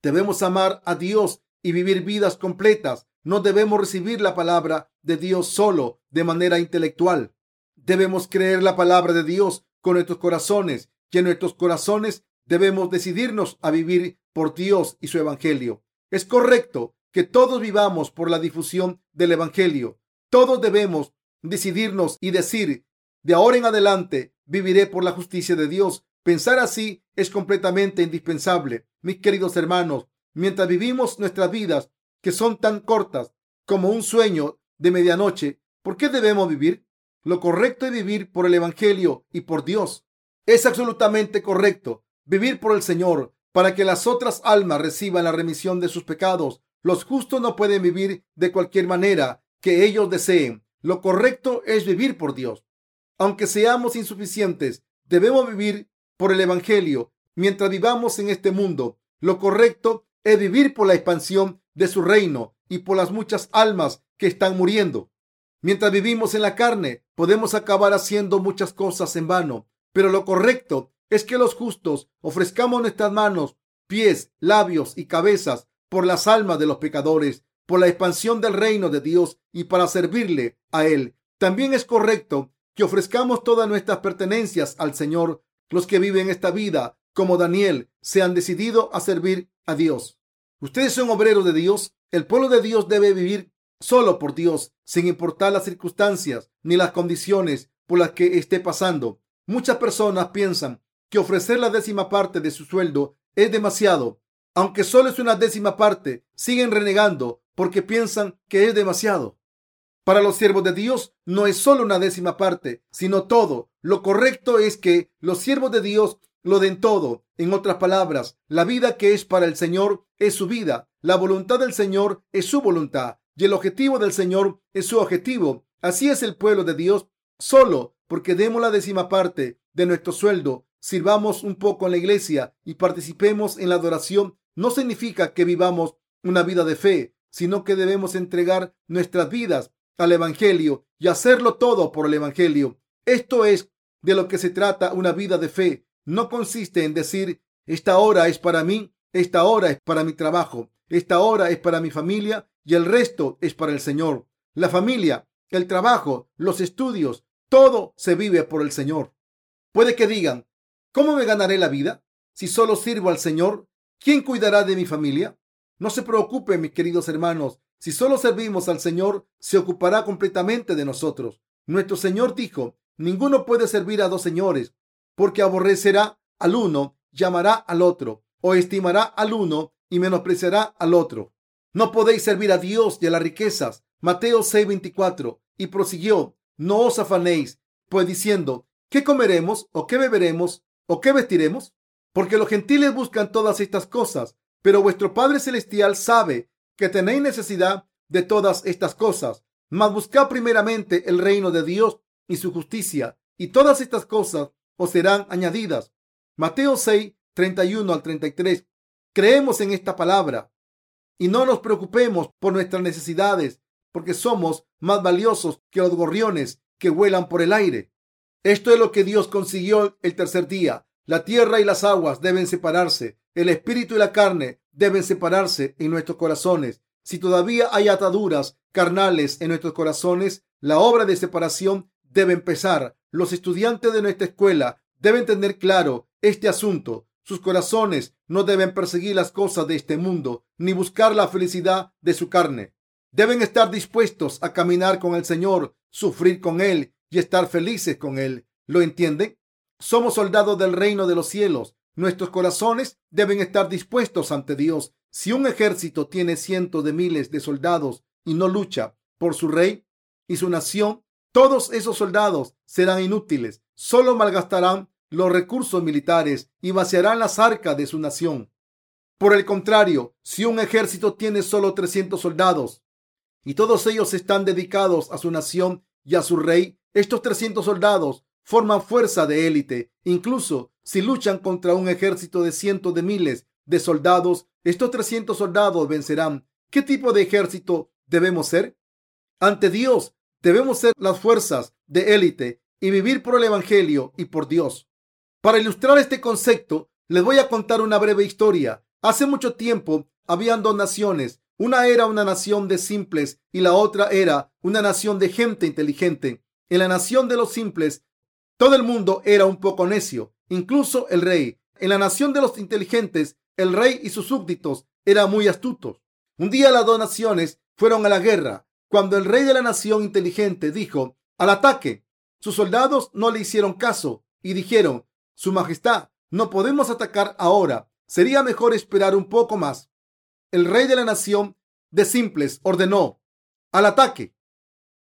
Speaker 1: Debemos amar a Dios y vivir vidas completas. No debemos recibir la palabra de Dios solo de manera intelectual. Debemos creer la palabra de Dios con nuestros corazones y en nuestros corazones debemos decidirnos a vivir por Dios y su Evangelio. Es correcto que todos vivamos por la difusión del Evangelio. Todos debemos decidirnos y decir, de ahora en adelante viviré por la justicia de Dios. Pensar así es completamente indispensable. Mis queridos hermanos, mientras vivimos nuestras vidas, que son tan cortas como un sueño de medianoche, ¿por qué debemos vivir? Lo correcto es vivir por el Evangelio y por Dios. Es absolutamente correcto vivir por el Señor para que las otras almas reciban la remisión de sus pecados. Los justos no pueden vivir de cualquier manera que ellos deseen. Lo correcto es vivir por Dios. Aunque seamos insuficientes, debemos vivir por el Evangelio mientras vivamos en este mundo. Lo correcto es vivir por la expansión de su reino y por las muchas almas que están muriendo. Mientras vivimos en la carne, podemos acabar haciendo muchas cosas en vano, pero lo correcto es que los justos ofrezcamos nuestras manos, pies, labios y cabezas por las almas de los pecadores, por la expansión del reino de Dios y para servirle a Él. También es correcto que ofrezcamos todas nuestras pertenencias al Señor. Los que viven esta vida, como Daniel, se han decidido a servir a Dios. Ustedes son obreros de Dios. El pueblo de Dios debe vivir solo por Dios, sin importar las circunstancias ni las condiciones por las que esté pasando. Muchas personas piensan que ofrecer la décima parte de su sueldo es demasiado. Aunque solo es una décima parte, siguen renegando porque piensan que es demasiado. Para los siervos de Dios no es solo una décima parte, sino todo. Lo correcto es que los siervos de Dios lo den todo. En otras palabras, la vida que es para el Señor es su vida, la voluntad del Señor es su voluntad y el objetivo del Señor es su objetivo. Así es el pueblo de Dios. Solo porque demos la décima parte de nuestro sueldo, sirvamos un poco en la iglesia y participemos en la adoración, no significa que vivamos una vida de fe, sino que debemos entregar nuestras vidas al Evangelio y hacerlo todo por el Evangelio. Esto es de lo que se trata una vida de fe no consiste en decir esta hora es para mí, esta hora es para mi trabajo, esta hora es para mi familia y el resto es para el Señor. La familia, el trabajo, los estudios, todo se vive por el Señor. Puede que digan, ¿cómo me ganaré la vida? Si solo sirvo al Señor, ¿quién cuidará de mi familia? No se preocupen, mis queridos hermanos. Si solo servimos al Señor, se ocupará completamente de nosotros. Nuestro Señor dijo, ninguno puede servir a dos señores, porque aborrecerá al uno, llamará al otro, o estimará al uno y menospreciará al otro. No podéis servir a Dios y a las riquezas. Mateo 6:24. Y prosiguió, no os afanéis, pues diciendo, ¿qué comeremos o qué beberemos o qué vestiremos? Porque los gentiles buscan todas estas cosas, pero vuestro Padre Celestial sabe que tenéis necesidad de todas estas cosas. Mas buscad primeramente el reino de Dios y su justicia, y todas estas cosas os serán añadidas. Mateo 6, 31 al 33. Creemos en esta palabra y no nos preocupemos por nuestras necesidades, porque somos más valiosos que los gorriones que vuelan por el aire. Esto es lo que Dios consiguió el tercer día. La tierra y las aguas deben separarse. El espíritu y la carne deben separarse en nuestros corazones. Si todavía hay ataduras carnales en nuestros corazones, la obra de separación debe empezar. Los estudiantes de nuestra escuela deben tener claro este asunto. Sus corazones no deben perseguir las cosas de este mundo ni buscar la felicidad de su carne. Deben estar dispuestos a caminar con el Señor, sufrir con Él y estar felices con Él. ¿Lo entienden? Somos soldados del reino de los cielos. Nuestros corazones deben estar dispuestos ante Dios. Si un ejército tiene cientos de miles de soldados y no lucha por su rey y su nación, todos esos soldados serán inútiles. Solo malgastarán los recursos militares y vaciarán las arcas de su nación. Por el contrario, si un ejército tiene solo 300 soldados y todos ellos están dedicados a su nación y a su rey, estos 300 soldados forman fuerza de élite. Incluso si luchan contra un ejército de cientos de miles de soldados, estos 300 soldados vencerán. ¿Qué tipo de ejército debemos ser? Ante Dios, debemos ser las fuerzas de élite y vivir por el Evangelio y por Dios. Para ilustrar este concepto, les voy a contar una breve historia. Hace mucho tiempo habían dos naciones. Una era una nación de simples y la otra era una nación de gente inteligente. En la nación de los simples todo el mundo era un poco necio, incluso el rey. En la nación de los inteligentes, el rey y sus súbditos eran muy astutos. Un día las dos naciones fueron a la guerra. Cuando el rey de la nación inteligente dijo al ataque, sus soldados no le hicieron caso y dijeron, Su Majestad, no podemos atacar ahora. Sería mejor esperar un poco más. El rey de la nación de simples ordenó al ataque.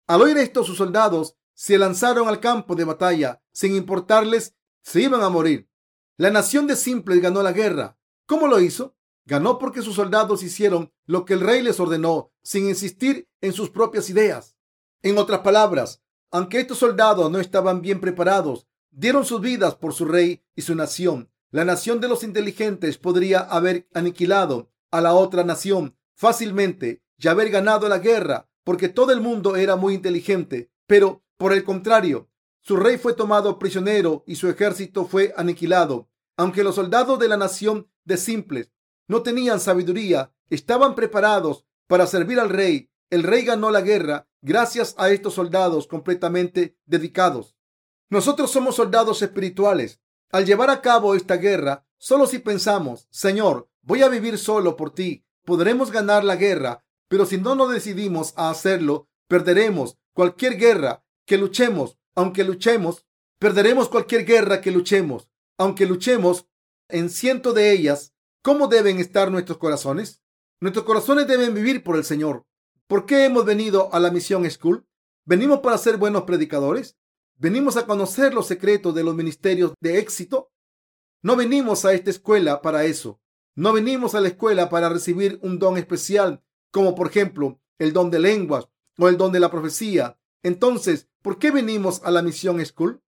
Speaker 1: Al oír esto, sus soldados se lanzaron al campo de batalla sin importarles si iban a morir. La nación de simples ganó la guerra. ¿Cómo lo hizo? Ganó porque sus soldados hicieron lo que el rey les ordenó sin insistir en sus propias ideas. En otras palabras, aunque estos soldados no estaban bien preparados, dieron sus vidas por su rey y su nación. La nación de los inteligentes podría haber aniquilado a la otra nación fácilmente y haber ganado la guerra porque todo el mundo era muy inteligente, pero por el contrario, su rey fue tomado prisionero y su ejército fue aniquilado. Aunque los soldados de la nación de simples no tenían sabiduría, estaban preparados para servir al rey. El rey ganó la guerra gracias a estos soldados completamente dedicados. Nosotros somos soldados espirituales. Al llevar a cabo esta guerra, solo si pensamos, Señor, voy a vivir solo por ti, podremos ganar la guerra, pero si no nos decidimos a hacerlo, perderemos cualquier guerra que luchemos, aunque luchemos, perderemos cualquier guerra que luchemos, aunque luchemos en ciento de ellas. ¿Cómo deben estar nuestros corazones? Nuestros corazones deben vivir por el Señor. ¿Por qué hemos venido a la misión School? ¿Venimos para ser buenos predicadores? ¿Venimos a conocer los secretos de los ministerios de éxito? No venimos a esta escuela para eso. No venimos a la escuela para recibir un don especial, como por ejemplo el don de lenguas o el don de la profecía. Entonces, ¿Por qué venimos a la misión School?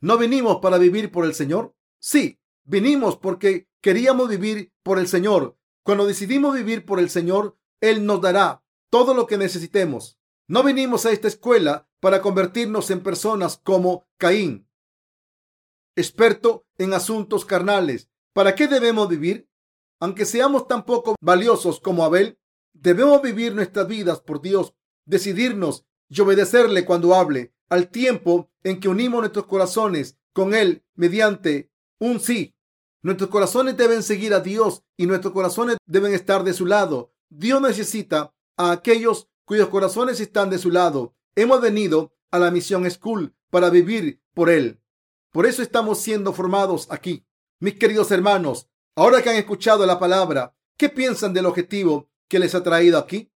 Speaker 1: ¿No venimos para vivir por el Señor? Sí, vinimos porque queríamos vivir por el Señor. Cuando decidimos vivir por el Señor, Él nos dará todo lo que necesitemos. No venimos a esta escuela para convertirnos en personas como Caín, experto en asuntos carnales. ¿Para qué debemos vivir? Aunque seamos tan poco valiosos como Abel, debemos vivir nuestras vidas por Dios, decidirnos y obedecerle cuando hable, al tiempo en que unimos nuestros corazones con Él mediante un sí. Nuestros corazones deben seguir a Dios y nuestros corazones deben estar de su lado. Dios necesita a aquellos cuyos corazones están de su lado. Hemos venido a la misión school para vivir por Él. Por eso estamos siendo formados aquí. Mis queridos hermanos, ahora que han escuchado la palabra, ¿qué piensan del objetivo que les ha traído aquí?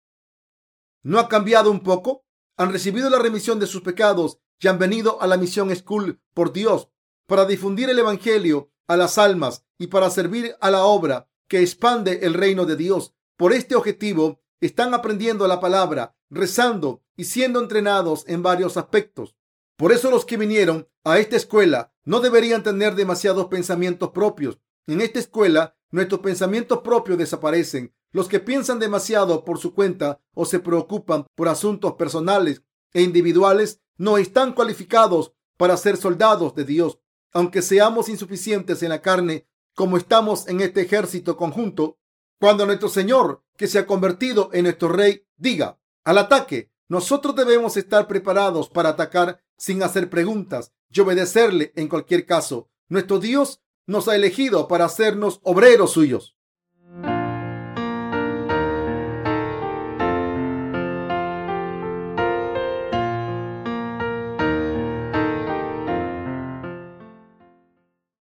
Speaker 1: ¿No ha cambiado un poco? Han recibido la remisión de sus pecados y han venido a la misión school por Dios para difundir el Evangelio a las almas y para servir a la obra que expande el reino de Dios. Por este objetivo están aprendiendo la palabra, rezando y siendo entrenados en varios aspectos. Por eso los que vinieron a esta escuela no deberían tener demasiados pensamientos propios. En esta escuela nuestros pensamientos propios desaparecen. Los que piensan demasiado por su cuenta o se preocupan por asuntos personales e individuales no están cualificados para ser soldados de Dios. Aunque seamos insuficientes en la carne, como estamos en este ejército conjunto, cuando nuestro Señor, que se ha convertido en nuestro Rey, diga al ataque, nosotros debemos estar preparados para atacar sin hacer preguntas y obedecerle en cualquier caso. Nuestro Dios nos ha elegido para hacernos obreros suyos.